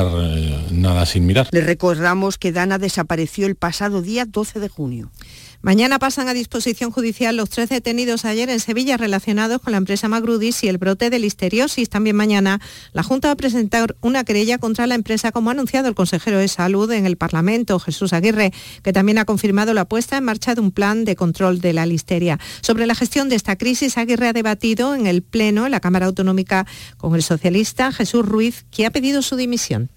eh, nada sin mirar. Le recordamos que Dana desapareció el pasado día 12 de junio. Mañana pasan a disposición judicial los tres detenidos ayer en Sevilla relacionados con la empresa Magrudis y el brote de listeriosis. También mañana la Junta va a presentar una querella contra la empresa, como ha anunciado el consejero de Salud en el Parlamento, Jesús Aguirre, que también ha confirmado la puesta en marcha de un plan de control de la listeria. Sobre la gestión de esta crisis, Aguirre ha debatido en el Pleno, en la Cámara Autonómica, con el socialista Jesús Ruiz, que ha pedido su dimisión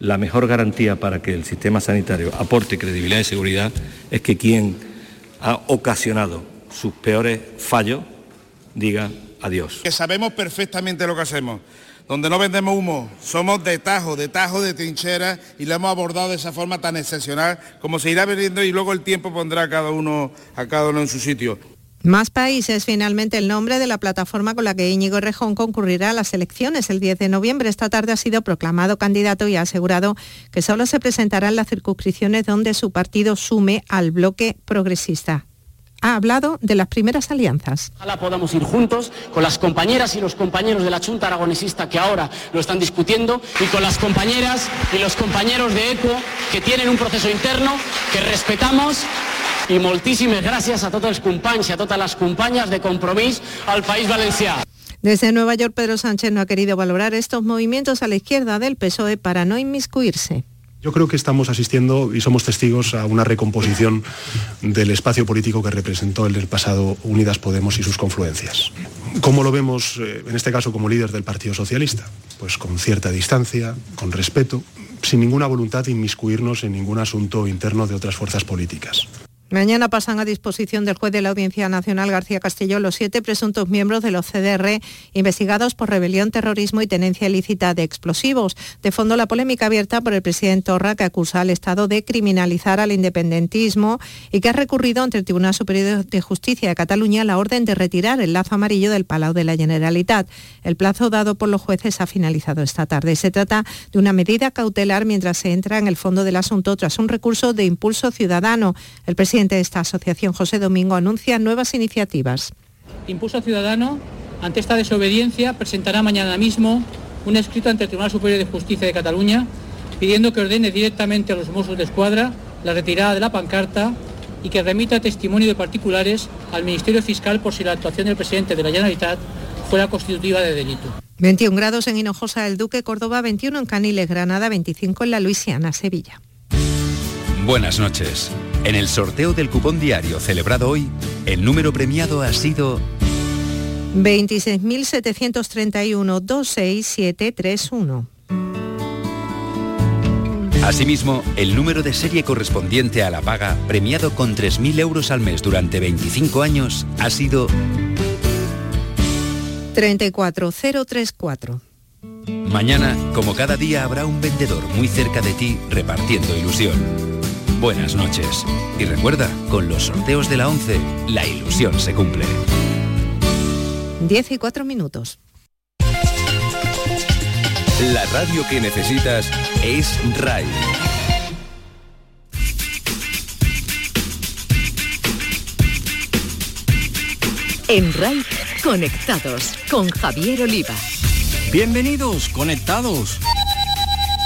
la mejor garantía para que el sistema sanitario aporte credibilidad y seguridad es que quien ha ocasionado sus peores fallos diga adiós. Sabemos perfectamente lo que hacemos. Donde no vendemos humo, somos de tajo, de tajo, de trinchera y lo hemos abordado de esa forma tan excepcional como se irá vendiendo y luego el tiempo pondrá a cada uno, a cada uno en su sitio. Más países, finalmente el nombre de la plataforma con la que Íñigo Rejón concurrirá a las elecciones el 10 de noviembre. Esta tarde ha sido proclamado candidato y ha asegurado que solo se presentará en las circunscripciones donde su partido sume al bloque progresista ha hablado de las primeras alianzas. Ojalá podamos ir juntos con las compañeras y los compañeros de la Junta Aragonesista que ahora lo están discutiendo y con las compañeras y los compañeros de ECO que tienen un proceso interno que respetamos y moltíssimes gràcies a tots els companys i a totes les companyes de Compromís al País Valencià. Desde Nueva York, Pedro Sánchez no ha querido valorar estos movimientos a la izquierda del PSOE para no inmiscuirse. Yo creo que estamos asistiendo y somos testigos a una recomposición del espacio político que representó el del pasado Unidas Podemos y sus confluencias. ¿Cómo lo vemos, eh, en este caso, como líder del Partido Socialista? Pues con cierta distancia, con respeto, sin ninguna voluntad de inmiscuirnos en ningún asunto interno de otras fuerzas políticas. Mañana pasan a disposición del juez de la Audiencia Nacional García Castelló los siete presuntos miembros de los CDR investigados por rebelión, terrorismo y tenencia ilícita de explosivos. De fondo, la polémica abierta por el presidente Torra, que acusa al Estado de criminalizar al independentismo y que ha recurrido ante el Tribunal Superior de Justicia de Cataluña la orden de retirar el lazo amarillo del Palau de la Generalitat. El plazo dado por los jueces ha finalizado esta tarde. Se trata de una medida cautelar mientras se entra en el fondo del asunto tras un recurso de impulso ciudadano. El presidente presidente de esta asociación, José Domingo, anuncia nuevas iniciativas. Impulso Ciudadano, ante esta desobediencia, presentará mañana mismo un escrito ante el Tribunal Superior de Justicia de Cataluña pidiendo que ordene directamente a los Mossos de Escuadra la retirada de la pancarta y que remita testimonio de particulares al Ministerio Fiscal por si la actuación del presidente de la Generalitat fuera constitutiva de delito. 21 grados en Hinojosa del Duque, Córdoba, 21 en Caniles, Granada, 25 en la Luisiana, Sevilla. Buenas noches. En el sorteo del cupón diario celebrado hoy, el número premiado ha sido 26.731-26731. Asimismo, el número de serie correspondiente a la paga, premiado con 3.000 euros al mes durante 25 años, ha sido 34034. Mañana, como cada día, habrá un vendedor muy cerca de ti repartiendo ilusión buenas noches. Y recuerda, con los sorteos de la 11, la ilusión se cumple. 10 y 4 minutos. La radio que necesitas es RAI. En RAI, conectados con Javier Oliva. Bienvenidos, conectados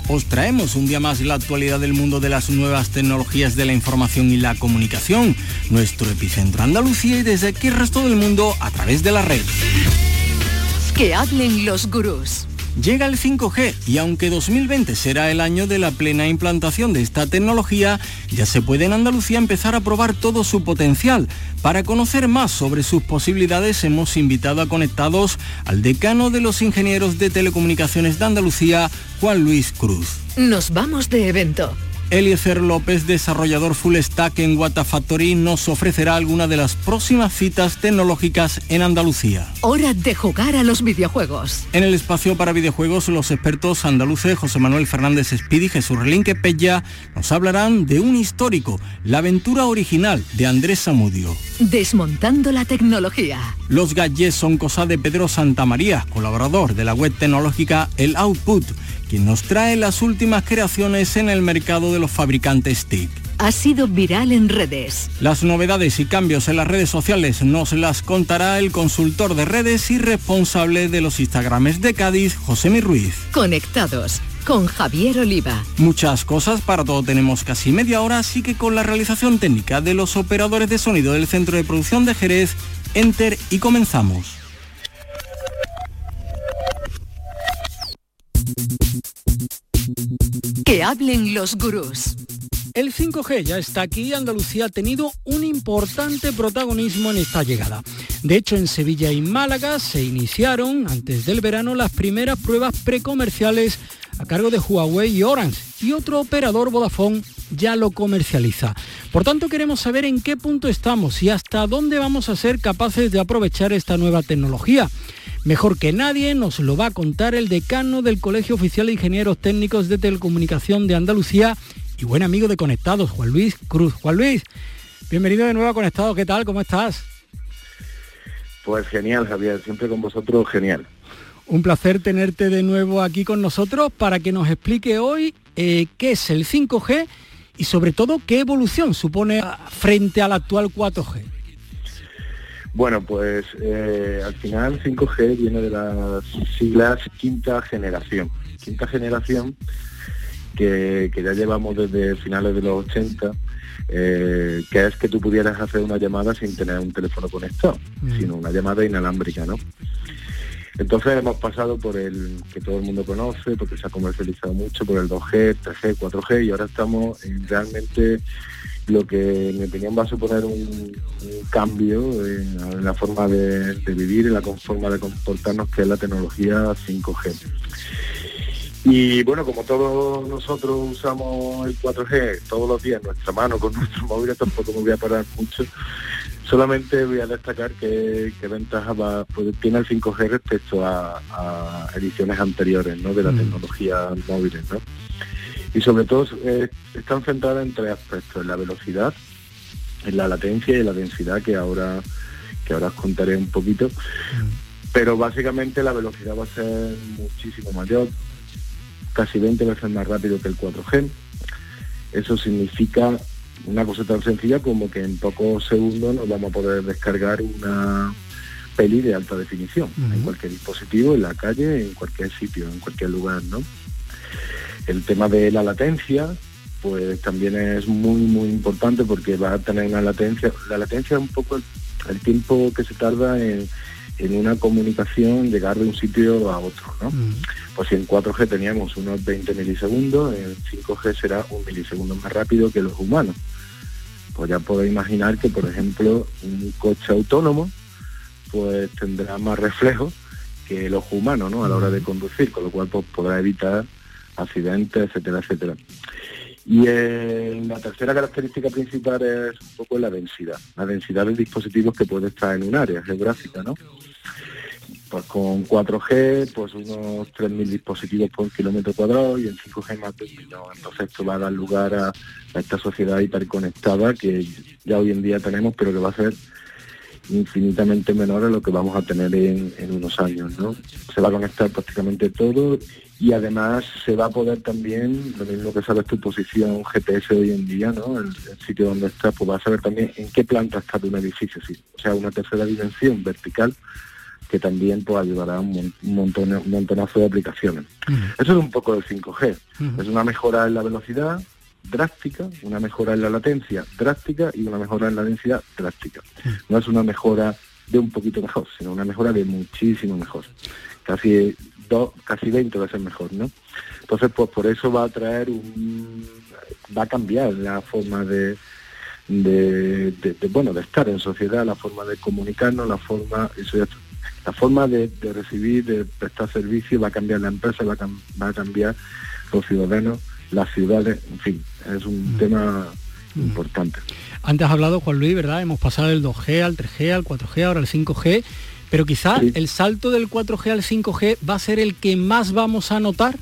os traemos un día más la actualidad del mundo de las nuevas tecnologías de la información y la comunicación, nuestro epicentro Andalucía y desde aquí el resto del mundo a través de la red. Que hablen los gurús. Llega el 5G y aunque 2020 será el año de la plena implantación de esta tecnología, ya se puede en Andalucía empezar a probar todo su potencial. Para conocer más sobre sus posibilidades hemos invitado a conectados al decano de los ingenieros de telecomunicaciones de Andalucía, Juan Luis Cruz. Nos vamos de evento. Eliezer López, desarrollador full stack en Watafactory, nos ofrecerá alguna de las próximas citas tecnológicas en Andalucía. Hora de jugar a los videojuegos. En el espacio para videojuegos, los expertos andaluces José Manuel Fernández Speedy y Jesús Relinque Pella nos hablarán de un histórico, la aventura original de Andrés Samudio. Desmontando la tecnología. Los gadgets son cosa de Pedro Santamaría, colaborador de la web tecnológica El Output quien nos trae las últimas creaciones en el mercado de los fabricantes TIC. Ha sido viral en redes. Las novedades y cambios en las redes sociales nos las contará el consultor de redes y responsable de los Instagrames de Cádiz, José Mi Ruiz. Conectados con Javier Oliva. Muchas cosas, para todo tenemos casi media hora, así que con la realización técnica de los operadores de sonido del Centro de Producción de Jerez, Enter y comenzamos. Que hablen los gurús. El 5G ya está aquí Andalucía ha tenido un importante protagonismo en esta llegada. De hecho, en Sevilla y Málaga se iniciaron antes del verano las primeras pruebas precomerciales a cargo de Huawei y Orange y otro operador Vodafone ya lo comercializa. Por tanto, queremos saber en qué punto estamos y hasta dónde vamos a ser capaces de aprovechar esta nueva tecnología. Mejor que nadie nos lo va a contar el decano del Colegio Oficial de Ingenieros Técnicos de Telecomunicación de Andalucía y buen amigo de Conectados, Juan Luis Cruz. Juan Luis, bienvenido de nuevo a Conectados, ¿qué tal? ¿Cómo estás? Pues genial, Javier, siempre con vosotros genial. Un placer tenerte de nuevo aquí con nosotros para que nos explique hoy eh, qué es el 5G y sobre todo qué evolución supone frente al actual 4G. Bueno, pues eh, al final 5G viene de las siglas quinta generación. Quinta generación que, ya llevamos desde finales de los 80, eh, que es que tú pudieras hacer una llamada sin tener un teléfono conectado, mm. sino una llamada inalámbrica, ¿no? Entonces hemos pasado por el que todo el mundo conoce, porque se ha comercializado mucho, por el 2G, 3G, 4G, y ahora estamos en realmente lo que en mi opinión va a suponer un, cambio en, la forma de, vivir, en la forma de comportarnos, que es la tecnología 5G. Y bueno, como todos nosotros usamos el 4G todos los días en nuestra mano con nuestro móvil, tampoco me voy a parar mucho. Solamente voy a destacar que, ventaja va, pues, tiene el 5G respecto a, ediciones anteriores ¿no? de la mm. tecnología móviles. ¿no? Y sobre todo eh, están centradas en tres aspectos, en la velocidad, en la latencia y en la densidad que ahora, que ahora os contaré un poquito. Mm. Pero básicamente la velocidad va a ser muchísimo mayor, casi 20 veces más rápido que el 4G. Eso significa una cosa tan sencilla como que en pocos segundos nos vamos a poder descargar una peli de alta definición en cualquier dispositivo, en la calle, en cualquier sitio, en cualquier lugar, ¿no? El tema de la latencia, pues también es muy muy importante porque va a tener una latencia. La latencia es un poco el tiempo que se tarda en en una comunicación llegar de un sitio a otro. ¿no? Mm. Pues si en 4G teníamos unos 20 milisegundos, en 5G será un milisegundo más rápido que los humanos. Pues ya podéis imaginar que, por ejemplo, un coche autónomo pues tendrá más reflejos que los humanos ¿no? a la hora de mm. conducir, con lo cual pues, podrá evitar accidentes, etcétera, etcétera. Y la tercera característica principal es un poco la densidad, la densidad de dispositivos que puede estar en un área geográfica, ¿no? Pues con 4G, pues unos 3.000 dispositivos por kilómetro cuadrado y en 5G más de un millón. Entonces esto va a dar lugar a, esta sociedad hiperconectada que ya hoy en día tenemos, pero que va a ser infinitamente menor a lo que vamos a tener en, en unos años, ¿no? Se va a conectar prácticamente todo y además se va a poder también, lo mismo que sabes tu posición GPS hoy en día, ¿no? El, sitio donde estás, pues vas a saber también en qué planta está tu edificio, sí. o sea, una tercera dimensión vertical que también pues, ayudará a un, montón, un montonazo de aplicaciones. Eso es un poco del 5G. Es una mejora en la velocidad drástica, una mejora en la latencia drástica y una mejora en la densidad drástica. No es una mejora de un poquito mejor, sino una mejora de muchísimo mejor. Casi casi 20 veces mejor, ¿no? Entonces, pues por eso va a traer un... va a cambiar la forma de, bueno, de estar en sociedad, la forma de comunicarnos, la forma, eso la forma de, recibir, de prestar servicio, va a cambiar la empresa, va va a cambiar los ciudadanos, las ciudades, en fin, es un mm. tema mm. importante. Antes has hablado, Juan Luis, ¿verdad? Hemos pasado del 2G al 3G, al 4G, ahora al 5G. Pero quizá el salto del 4G al 5G va a ser el que más vamos a notar.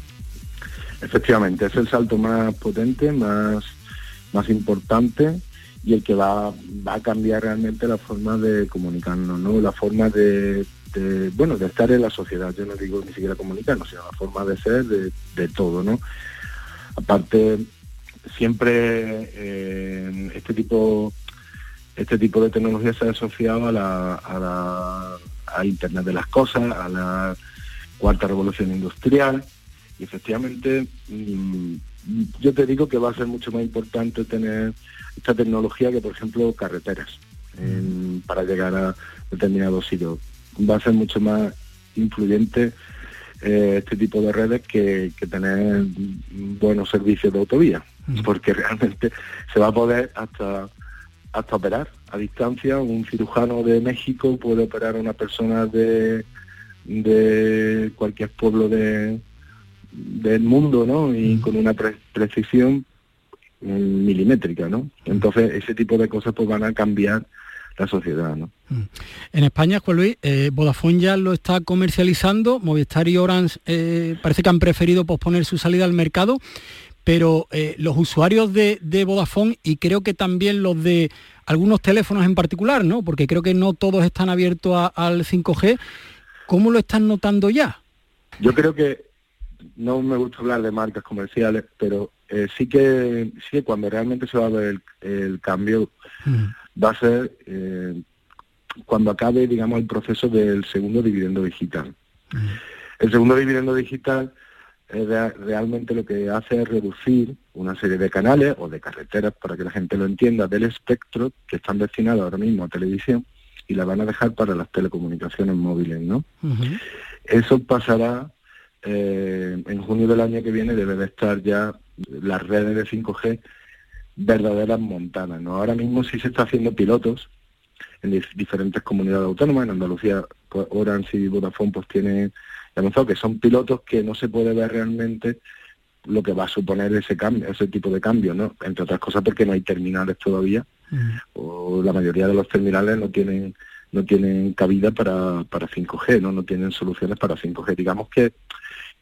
Efectivamente, es el salto más potente, más, más importante y el que va, a cambiar realmente la forma de comunicarnos, ¿no? La forma de, bueno, de estar en la sociedad. Yo no digo ni siquiera comunicarnos, sino la forma de ser de, todo, ¿no? Aparte, siempre eh, este tipo este tipo de tecnología se ha asociado a la, a la Internet de las Cosas, a la cuarta revolución industrial, Y efectivamente, mm, yo te digo que va a ser mucho más importante tener esta tecnología que, por ejemplo, carreteras para llegar a determinados sitios. Va a ser mucho más influyente eh, este tipo de redes que, tener buenos servicios de autovía, porque realmente se va a poder hasta hasta operar a distancia. Un cirujano de México puede operar a una persona de, de cualquier pueblo de, del mundo, ¿no? Y con una precisión mm, milimétrica, ¿no? Entonces ese tipo de cosas pues van a cambiar la sociedad, ¿no? En España, Juan Luis, eh, Vodafone ya lo está comercializando, Movistar y Orange eh, parece que han preferido posponer su salida al mercado, pero eh, los usuarios de, de, Vodafone y creo que también los de algunos teléfonos en particular, ¿no? Porque creo que no todos están abiertos al 5G, ¿cómo lo están notando ya? Yo creo que no me gusta hablar de marcas comerciales, pero eh, sí que sí que cuando realmente se va a ver el, cambio va a ser eh, cuando acabe, digamos, el proceso del segundo dividendo digital. El segundo dividendo digital realmente lo que hace es reducir una serie de canales o de carreteras, para que la gente lo entienda, del espectro que están destinados ahora mismo a televisión y la van a dejar para las telecomunicaciones móviles, ¿no? Eso pasará eh, en junio del año que viene, debe de estar ya las redes de 5G verdaderas montanas, ¿no? Ahora mismo sí se está haciendo pilotos en diferentes comunidades autónomas, en Andalucía pues, Orange y Vodafone pues tienen que son pilotos que no se puede ver realmente lo que va a suponer ese cambio, ese tipo de cambio, ¿no? Entre otras cosas porque no hay terminales todavía, o la mayoría de los terminales no tienen no tienen cabida para, para 5G, ¿no? No tienen soluciones para 5G. Digamos que,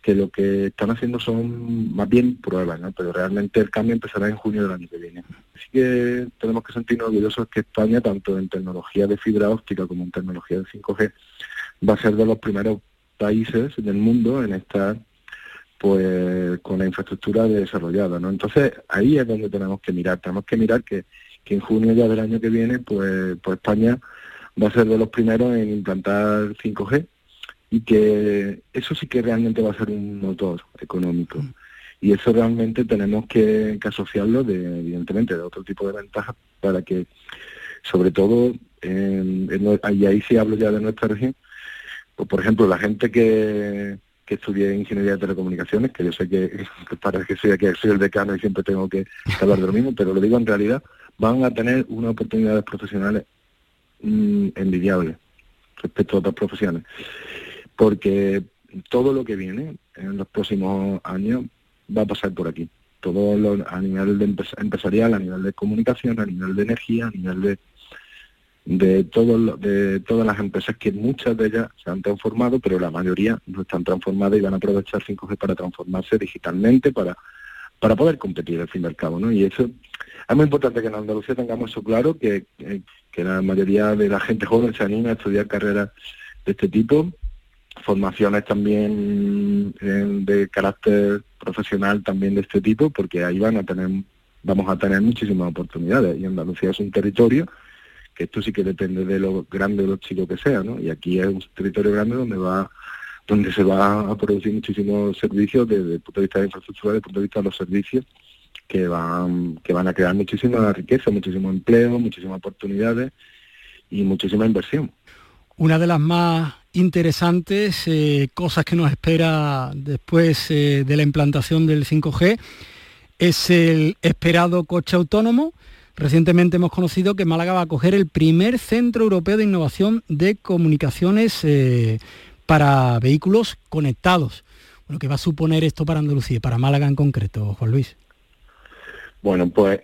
que lo que están haciendo son más bien pruebas, ¿no? Pero realmente el cambio empezará en junio del año que viene. Así que tenemos que sentirnos orgullosos que España, tanto en tecnología de fibra óptica como en tecnología de 5G, va a ser de los primeros países del mundo en estar pues con la infraestructura desarrollada, ¿no? Entonces ahí es donde tenemos que mirar, tenemos que mirar que, que en junio ya del año que viene pues, pues España va a ser de los primeros en implantar 5G y que eso sí que realmente va a ser un motor económico. Y eso realmente tenemos que, asociarlo, de, evidentemente, de otro tipo de ventajas para que, sobre todo, y ahí sí hablo ya de nuestra región, pues, por ejemplo, la gente que, que estudié ingeniería de telecomunicaciones, que yo sé que, para que sea que soy el decano y siempre tengo que hablar de lo mismo, pero lo digo en realidad, van a tener unas oportunidades profesionales mm, envidiables respecto a otras profesiones. Porque todo lo que viene en los próximos años va a pasar por aquí. Todo lo, a nivel de empresarial, a nivel de comunicación, a nivel de energía, a nivel de de, todo, de todas las empresas que muchas de ellas se han transformado, pero la mayoría no están transformadas y van a aprovechar 5G para transformarse digitalmente, para, para poder competir al fin y al cabo. ¿no? Y eso es muy importante que en Andalucía tengamos eso claro, que, que la mayoría de la gente joven se anime a estudiar carreras de este tipo, formaciones también de carácter profesional también de este tipo, porque ahí van a tener, vamos a tener muchísimas oportunidades. Y Andalucía es un territorio que esto sí que depende de lo grande o lo chico que sea, ¿no? Y aquí es un territorio grande donde va donde se va a producir muchísimos servicios desde el punto de vista de infraestructura, desde el punto de vista de los servicios que van que van a crear muchísima riqueza, muchísimo empleo, muchísimas oportunidades y muchísima inversión. Una de las más interesantes eh, cosas que nos espera después eh, de la implantación del 5G es el esperado coche autónomo Recientemente hemos conocido que Málaga va a coger el primer centro europeo de innovación de comunicaciones eh, para vehículos conectados. Bueno, ¿qué va a suponer esto para Andalucía para Málaga en concreto, Juan Luis? Bueno, pues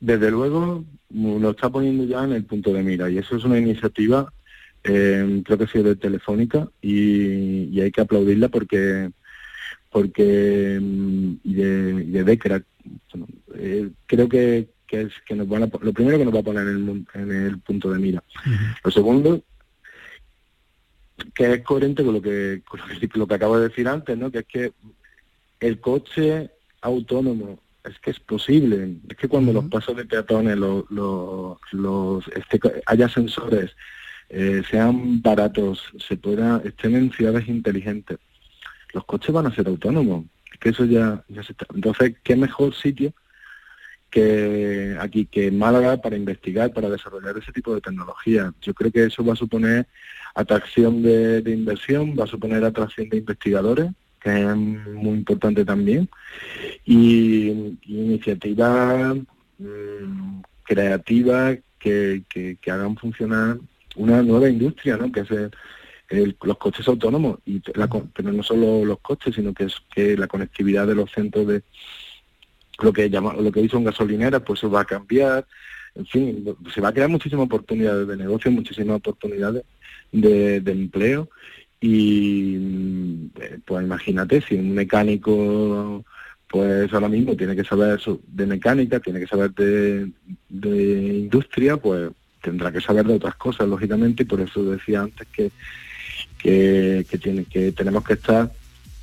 desde luego lo está poniendo ya en el punto de mira y eso es una iniciativa, eh, creo que ha sido de Telefónica y, hay que aplaudirla porque porque y de, Decra, eh, creo que, que es que nos van a, lo primero que nos va a poner en el, punto de mira. Lo segundo, que es coherente con lo que, lo que, acabo de decir antes, ¿no? que es que el coche autónomo es que es posible, es que cuando los pasos de peatones, los, los, este, haya sensores, eh, sean baratos, se pueda, estén en ciudades inteligentes, los coches van a ser autónomos, que eso ya, se está. Entonces, ¿qué mejor sitio que aquí que Málaga para investigar, para desarrollar ese tipo de tecnología? Yo creo que eso va a suponer atracción de, inversión, va a suponer atracción de investigadores, que es muy importante también, y, iniciativas mm, creativas que, hagan funcionar una nueva industria, ¿no? que es los coches autónomos, y pero no solo los coches, sino que es que la conectividad de los centros de lo que llama, lo que hizo un gasolinera, pues eso va a cambiar, en fin, se va a crear muchísimas oportunidades de negocio, muchísimas oportunidades de, empleo. Y pues imagínate si un mecánico pues ahora mismo tiene que saber de mecánica, tiene que saber de, de industria, pues tendrá que saber de otras cosas, lógicamente, y por eso decía antes que, que, tenemos que estar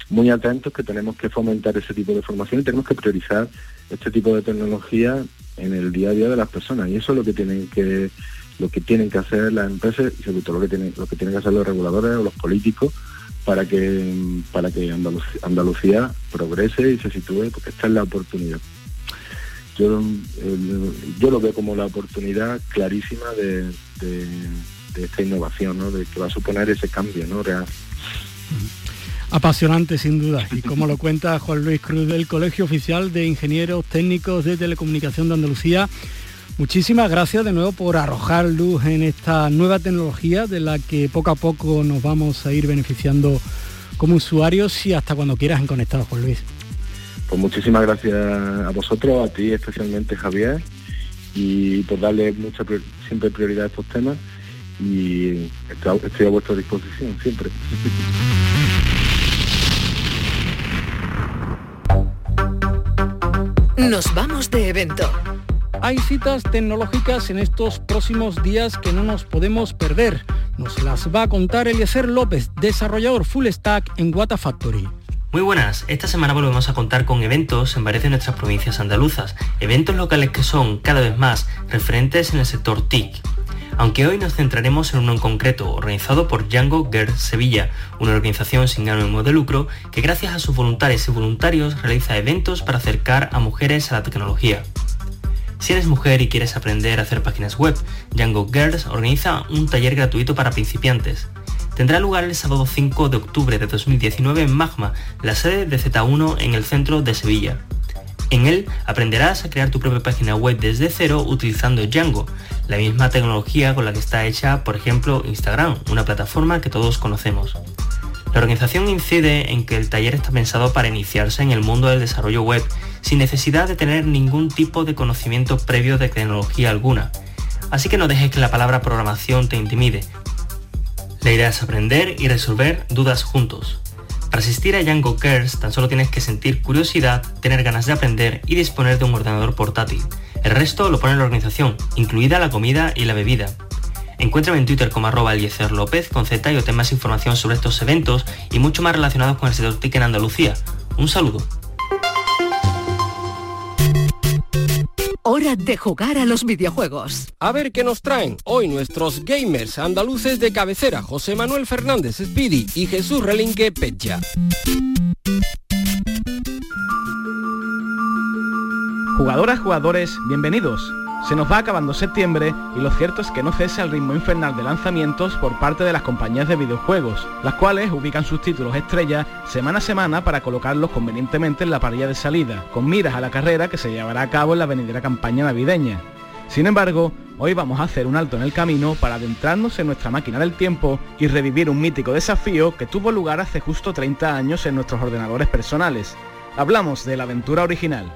muy atentos, que tenemos que fomentar ese tipo de formación y tenemos que priorizar este tipo de tecnología en el día a día de las personas. Y eso es lo que tienen que lo que tienen que hacer las empresas y sobre todo lo que tienen, lo que tienen que hacer los reguladores o los políticos para que para que Andalucía, progrese y se sitúe, porque esta es la oportunidad. Yo, yo lo veo como la oportunidad clarísima de, esta innovación, ¿no? de que va a suponer ese cambio ¿no? real. Apasionante sin duda, y como lo cuenta Juan Luis Cruz del Colegio Oficial de Ingenieros Técnicos de Telecomunicación de Andalucía, Muchísimas gracias de nuevo por arrojar luz en esta nueva tecnología de la que poco a poco nos vamos a ir beneficiando como usuarios y hasta cuando quieras en Conectados, Juan Luis. Pues muchísimas gracias a vosotros, a ti especialmente Javier, y por darle mucha siempre prioridad a estos temas y estoy a vuestra disposición siempre. Nos vamos de evento. Hay citas tecnológicas en estos próximos días que no nos podemos perder. Nos las va a contar Eliezer López, desarrollador full stack en Wata Factory. Muy buenas, esta semana volvemos a contar con eventos en varias de nuestras provincias andaluzas, eventos locales que son cada vez más referentes en el sector TIC. Aunque hoy nos centraremos en uno en concreto, organizado por Django Girls Sevilla, una organización sin ánimo de lucro que gracias a sus voluntarios y voluntarios realiza eventos para acercar a mujeres a la tecnología. Si eres mujer y quieres aprender a hacer páginas web, Django Girls organiza un taller gratuito para principiantes. Tendrá lugar el sábado 5 de octubre de 2019 en Magma, la sede de Z1 en el centro de Sevilla. En él aprenderás a crear tu propia página web desde cero utilizando Django, la misma tecnología con la que está hecha, por ejemplo, Instagram, una plataforma que todos conocemos. La organización incide en que el taller está pensado para iniciarse en el mundo del desarrollo web, sin necesidad de tener ningún tipo de conocimiento previo de tecnología alguna. Así que no dejes que la palabra programación te intimide. La idea es aprender y resolver dudas juntos. Para asistir a Django Cares tan solo tienes que sentir curiosidad, tener ganas de aprender y disponer de un ordenador portátil. El resto lo pone la organización, incluida la comida y la bebida. Encuéntrame en Twitter como arroba López con Z y obtén más información sobre estos eventos y mucho más relacionados con el sector TIC en Andalucía. Un saludo. Hora de jugar a los videojuegos. A ver qué nos traen hoy nuestros gamers andaluces de cabecera, José Manuel Fernández Speedy y Jesús Relinque Pecha. Jugadoras, jugadores, bienvenidos. Se nos va acabando septiembre y lo cierto es que no cesa el ritmo infernal de lanzamientos por parte de las compañías de videojuegos, las cuales ubican sus títulos estrella semana a semana para colocarlos convenientemente en la parrilla de salida, con miras a la carrera que se llevará a cabo en la venidera campaña navideña. Sin embargo, hoy vamos a hacer un alto en el camino para adentrarnos en nuestra máquina del tiempo y revivir un mítico desafío que tuvo lugar hace justo 30 años en nuestros ordenadores personales. Hablamos de la aventura original.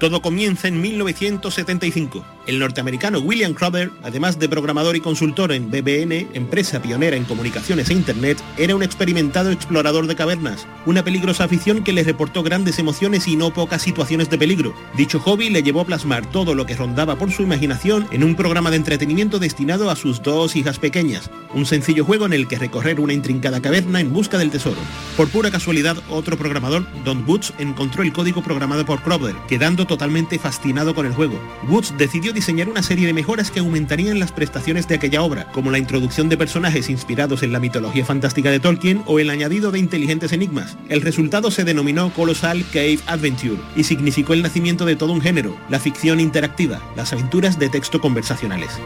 Todo comienza en 1975. El norteamericano William Crowder, además de programador y consultor en BBN, empresa pionera en comunicaciones e Internet, era un experimentado explorador de cavernas, una peligrosa afición que le reportó grandes emociones y no pocas situaciones de peligro. Dicho hobby le llevó a plasmar todo lo que rondaba por su imaginación en un programa de entretenimiento destinado a sus dos hijas pequeñas, un sencillo juego en el que recorrer una intrincada caverna en busca del tesoro. Por pura casualidad, otro programador, Don Woods, encontró el código programado por Crowder, quedando totalmente fascinado con el juego. Woods decidió diseñar una serie de mejoras que aumentarían las prestaciones de aquella obra, como la introducción de personajes inspirados en la mitología fantástica de Tolkien o el añadido de inteligentes enigmas. El resultado se denominó Colossal Cave Adventure y significó el nacimiento de todo un género, la ficción interactiva, las aventuras de texto conversacionales.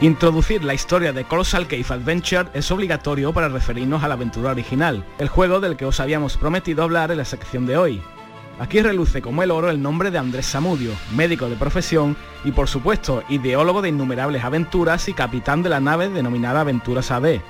Introducir la historia de Colossal Cave Adventure es obligatorio para referirnos a la aventura original, el juego del que os habíamos prometido hablar en la sección de hoy. Aquí reluce como el oro el nombre de Andrés Samudio, médico de profesión y por supuesto ideólogo de innumerables aventuras y capitán de la nave denominada Aventuras AD.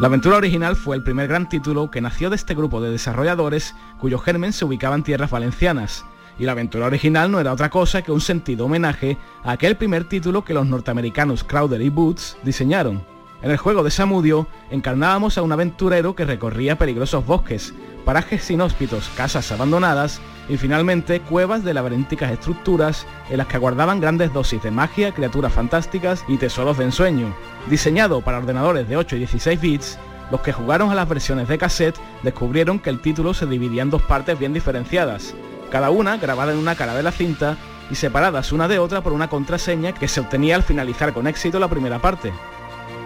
La aventura original fue el primer gran título que nació de este grupo de desarrolladores cuyo germen se ubicaba en tierras valencianas, y la aventura original no era otra cosa que un sentido homenaje a aquel primer título que los norteamericanos Crowder y Boots diseñaron. En el juego de Samudio encarnábamos a un aventurero que recorría peligrosos bosques, parajes inhóspitos, casas abandonadas y finalmente cuevas de laberínticas estructuras en las que aguardaban grandes dosis de magia, criaturas fantásticas y tesoros de ensueño. Diseñado para ordenadores de 8 y 16 bits, los que jugaron a las versiones de cassette descubrieron que el título se dividía en dos partes bien diferenciadas, cada una grabada en una cara de la cinta y separadas una de otra por una contraseña que se obtenía al finalizar con éxito la primera parte.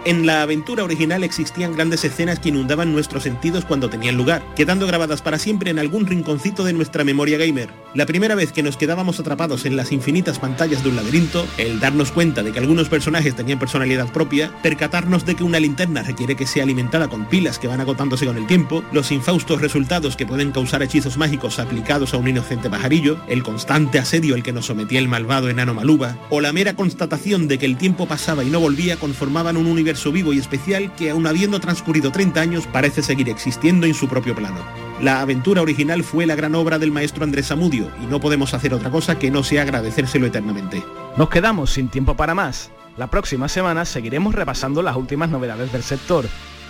En la aventura original existían grandes escenas que inundaban nuestros sentidos cuando tenían lugar, quedando grabadas para siempre en algún rinconcito de nuestra memoria gamer. La primera vez que nos quedábamos atrapados en las infinitas pantallas de un laberinto, el darnos cuenta de que algunos personajes tenían personalidad propia, percatarnos de que una linterna requiere que sea alimentada con pilas que van agotándose con el tiempo, los infaustos resultados que pueden causar hechizos mágicos aplicados a un inocente pajarillo, el constante asedio al que nos sometía el malvado enano Maluba, o la mera constatación de que el tiempo pasaba y no volvía conformaban un universo vivo y especial que aun habiendo transcurrido 30 años parece seguir existiendo en su propio plano. La aventura original fue la gran obra del maestro Andrés Samudio y no podemos hacer otra cosa que no sea agradecérselo eternamente. Nos quedamos sin tiempo para más. La próxima semana seguiremos repasando las últimas novedades del sector.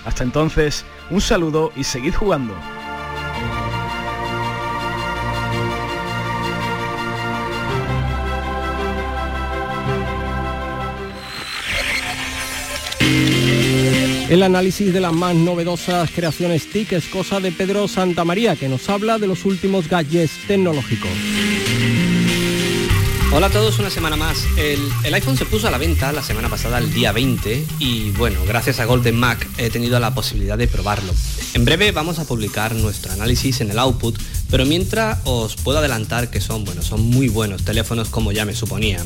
Hasta entonces, un saludo y seguid jugando. El análisis de las más novedosas creaciones TIC es cosa de Pedro Santamaría, que nos habla de los últimos gadgets tecnológicos. Hola a todos, una semana más. El, el, iPhone se puso a la venta la semana pasada, el día 20, y bueno, gracias a Golden Mac he tenido la posibilidad de probarlo. En breve vamos a publicar nuestro análisis en el output, pero mientras os puedo adelantar que son, bueno, son muy buenos teléfonos como ya me suponía.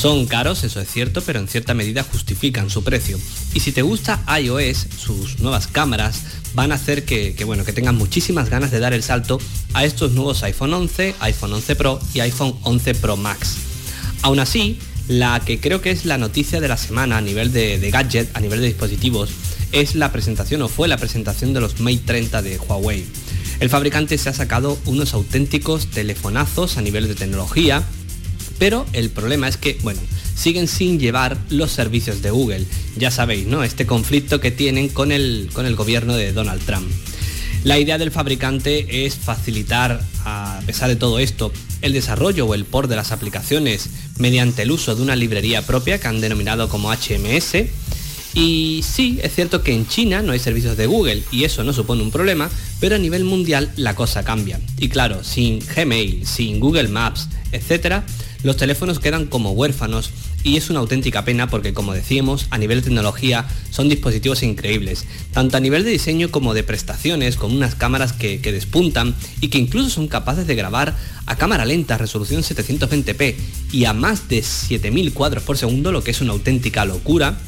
Son caros, eso es cierto, pero en cierta medida justifican su precio. Y si te gusta iOS, sus nuevas cámaras van a hacer que, que, bueno, que tengan muchísimas ganas de dar el salto a estos nuevos iPhone 11, iPhone 11 Pro y iPhone 11 Pro Max. Aún así, la que creo que es la noticia de la semana a nivel de, de gadget, a nivel de dispositivos, es la presentación o fue la presentación de los Mate 30 de Huawei. El fabricante se ha sacado unos auténticos telefonazos a nivel de tecnología, pero el problema es que, bueno, siguen sin llevar los servicios de Google. Ya sabéis, ¿no? Este conflicto que tienen con el, con el gobierno de Donald Trump. La idea del fabricante es facilitar, a pesar de todo esto, el desarrollo o el port de las aplicaciones mediante el uso de una librería propia que han denominado como HMS. Y sí, es cierto que en China no hay servicios de Google y eso no supone un problema, pero a nivel mundial la cosa cambia. Y claro, sin Gmail, sin Google Maps, etc., los teléfonos quedan como huérfanos y es una auténtica pena porque como decíamos, a nivel de tecnología son dispositivos increíbles, tanto a nivel de diseño como de prestaciones, con unas cámaras que, que despuntan y que incluso son capaces de grabar a cámara lenta, resolución 720p y a más de 7000 cuadros por segundo, lo que es una auténtica locura,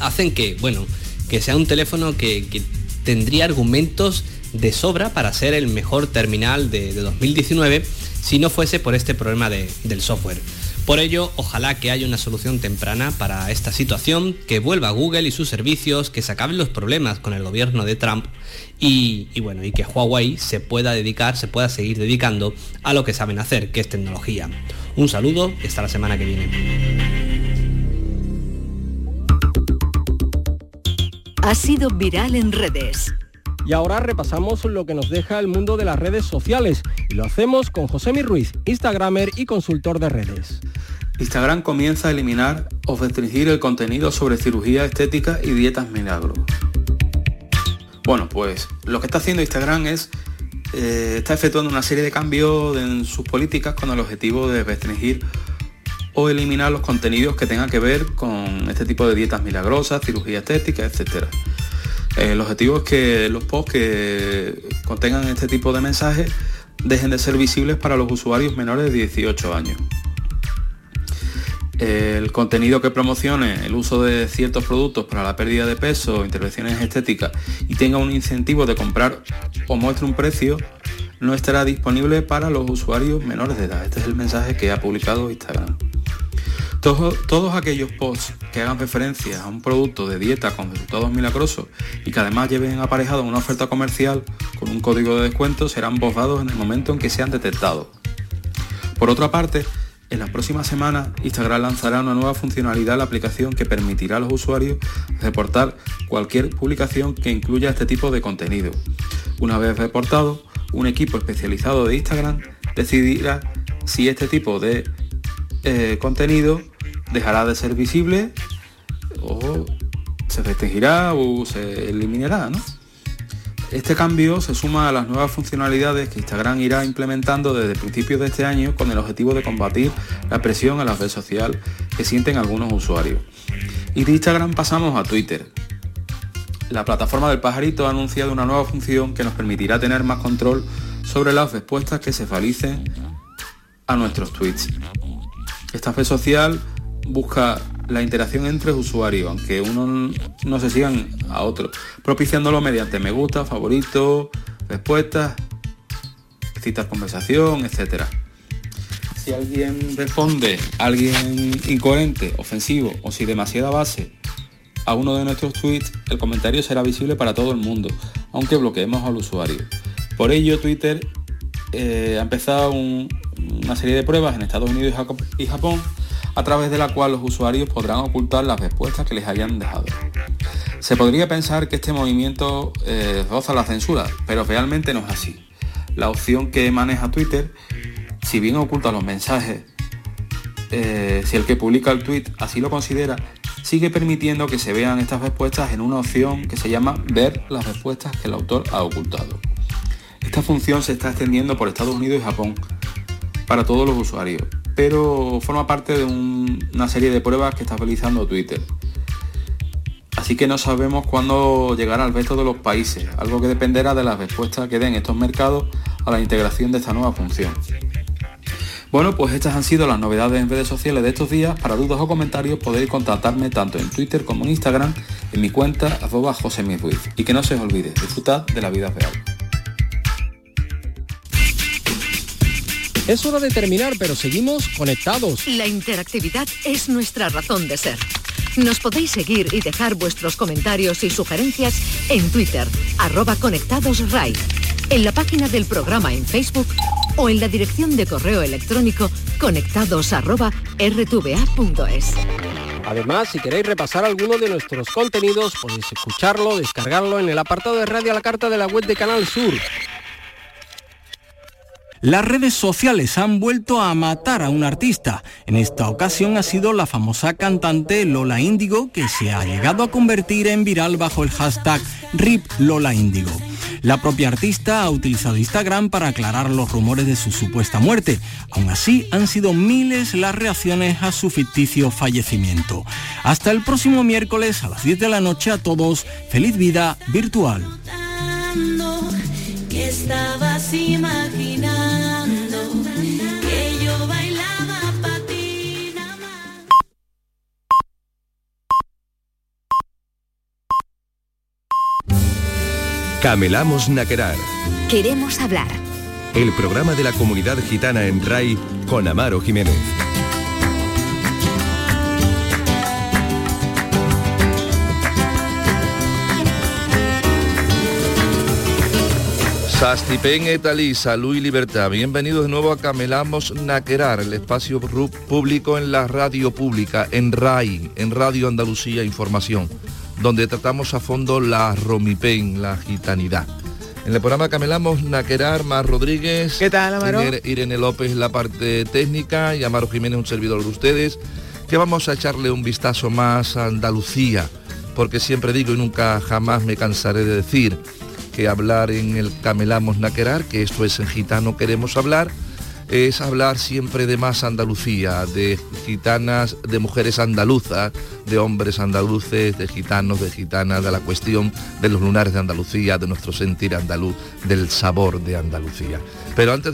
hacen que, bueno, que sea un teléfono que, que tendría argumentos de sobra para ser el mejor terminal de, de 2019 si no fuese por este problema de, del software. Por ello, ojalá que haya una solución temprana para esta situación, que vuelva Google y sus servicios, que se acaben los problemas con el gobierno de Trump y, bueno, y que Huawei se pueda dedicar, se pueda seguir dedicando a lo que saben hacer, que es tecnología. Un saludo hasta la semana que viene. Ha sido viral en redes. Y ahora repasamos lo que nos deja el mundo de las redes sociales y lo hacemos con José Ruiz, Instagramer y consultor de redes. Instagram comienza a eliminar o restringir el contenido sobre cirugía estética y dietas milagro. Bueno, pues lo que está haciendo Instagram es eh, está efectuando una serie de cambios en sus políticas con el objetivo de restringir o eliminar los contenidos que tengan que ver con este tipo de dietas milagrosas, cirugía estética, etc. el objetivo es que los posts que contengan este tipo de mensajes dejen de ser visibles para los usuarios menores de 18 años. El contenido que promocione el uso de ciertos productos para la pérdida de peso intervenciones estéticas y tenga un incentivo de comprar o muestre un precio no estará disponible para los usuarios menores de edad. Este es el mensaje que ha publicado Instagram. Todos, aquellos posts que hagan referencia a un producto de dieta con resultados milagrosos y que además lleven aparejado una oferta comercial con un código de descuento serán borrados en el momento en que sean detectados. Por otra parte, en las próximas semanas Instagram lanzará una nueva funcionalidad en la aplicación que permitirá a los usuarios reportar cualquier publicación que incluya este tipo de contenido. Una vez reportado, un equipo especializado de Instagram decidirá si este tipo de eh, contenido dejará de ser visible o se restringirá o se eliminará. Este cambio se suma a las nuevas funcionalidades que Instagram irá implementando desde principios de este año con el objetivo de combatir la presión a la red social que sienten algunos usuarios. Y de Instagram pasamos a Twitter. La plataforma del pajarito ha anunciado una nueva función que nos permitirá tener más control sobre las respuestas que se realicen a nuestros tweets. Esta red social busca la interacción entre usuarios, aunque uno no se sigan a otro, propiciándolo mediante me gusta, favorito, respuestas, citas conversación, etc. Si alguien responde, alguien incoherente, ofensivo o si demasiada base a uno de nuestros tweets, el comentario será visible para todo el mundo, aunque bloqueemos al usuario. Por ello, Twitter eh, ha empezado una serie de pruebas en Estados Unidos y Japón a través de la cual los usuarios podrán ocultar las respuestas que les hayan dejado. Se podría pensar que este movimiento eh, roza la censura, pero realmente no es así. La opción que maneja Twitter, si bien oculta los mensajes, eh, si el que publica el tweet así lo considera, sigue permitiendo que se vean estas respuestas en una opción que se llama ver las respuestas que el autor ha ocultado. Esta función se está extendiendo por Estados Unidos y Japón para todos los usuarios pero forma parte de una serie de pruebas que está realizando Twitter. Así que no sabemos cuándo llegará al resto de los países, algo que dependerá de las respuestas que den estos mercados a la integración de esta nueva función. Bueno, pues estas han sido las novedades en redes sociales de estos días. Para dudas o comentarios podéis contactarme tanto en Twitter como en Instagram en mi cuenta arroba Y que no se os olvide, disfrutad de la vida real. Es hora de terminar, pero seguimos conectados. La interactividad es nuestra razón de ser. Nos podéis seguir y dejar vuestros comentarios y sugerencias en Twitter, arroba conectadosRAI, en la página del programa en Facebook o en la dirección de correo electrónico conectados arroba rtva.es. Además, si queréis repasar alguno de nuestros contenidos, podéis escucharlo, descargarlo en el apartado de radio a la carta de la web de Canal Sur las redes sociales han vuelto a matar a un artista. En esta ocasión ha sido la famosa cantante Lola Índigo que se ha llegado a convertir en viral bajo el hashtag RIP Lola. La propia artista ha utilizado Instagram para aclarar los rumores de su supuesta muerte. Aún así, han sido miles las reacciones a su ficticio fallecimiento. Hasta el próximo miércoles a las 10 de la noche a todos, feliz vida virtual estabas imaginando que yo bailaba patina Camelamos Naquerar. Queremos hablar. El programa de la comunidad gitana en RAI con Amaro Jiménez. Sastipen etalí, salud y libertad. Bienvenidos de nuevo a Camelamos Naquerar, el espacio público en la radio pública, en RAI, en Radio Andalucía Información, donde tratamos a fondo la romipen, la gitanidad. En el programa Camelamos Naquerar, Mar Rodríguez. ¿Qué tal, Amaro? Irene López, la parte técnica, y Amaro Jiménez, un servidor de ustedes, que vamos a echarle un vistazo más a Andalucía, porque siempre digo y nunca jamás me cansaré de decir, que hablar en el Camelamos Naquerar, que esto es en gitano queremos hablar, es hablar siempre de más Andalucía, de gitanas, de mujeres andaluzas, de hombres andaluces, de gitanos, de gitanas, de la cuestión de los lunares de Andalucía, de nuestro sentir andaluz, del sabor de Andalucía. Pero antes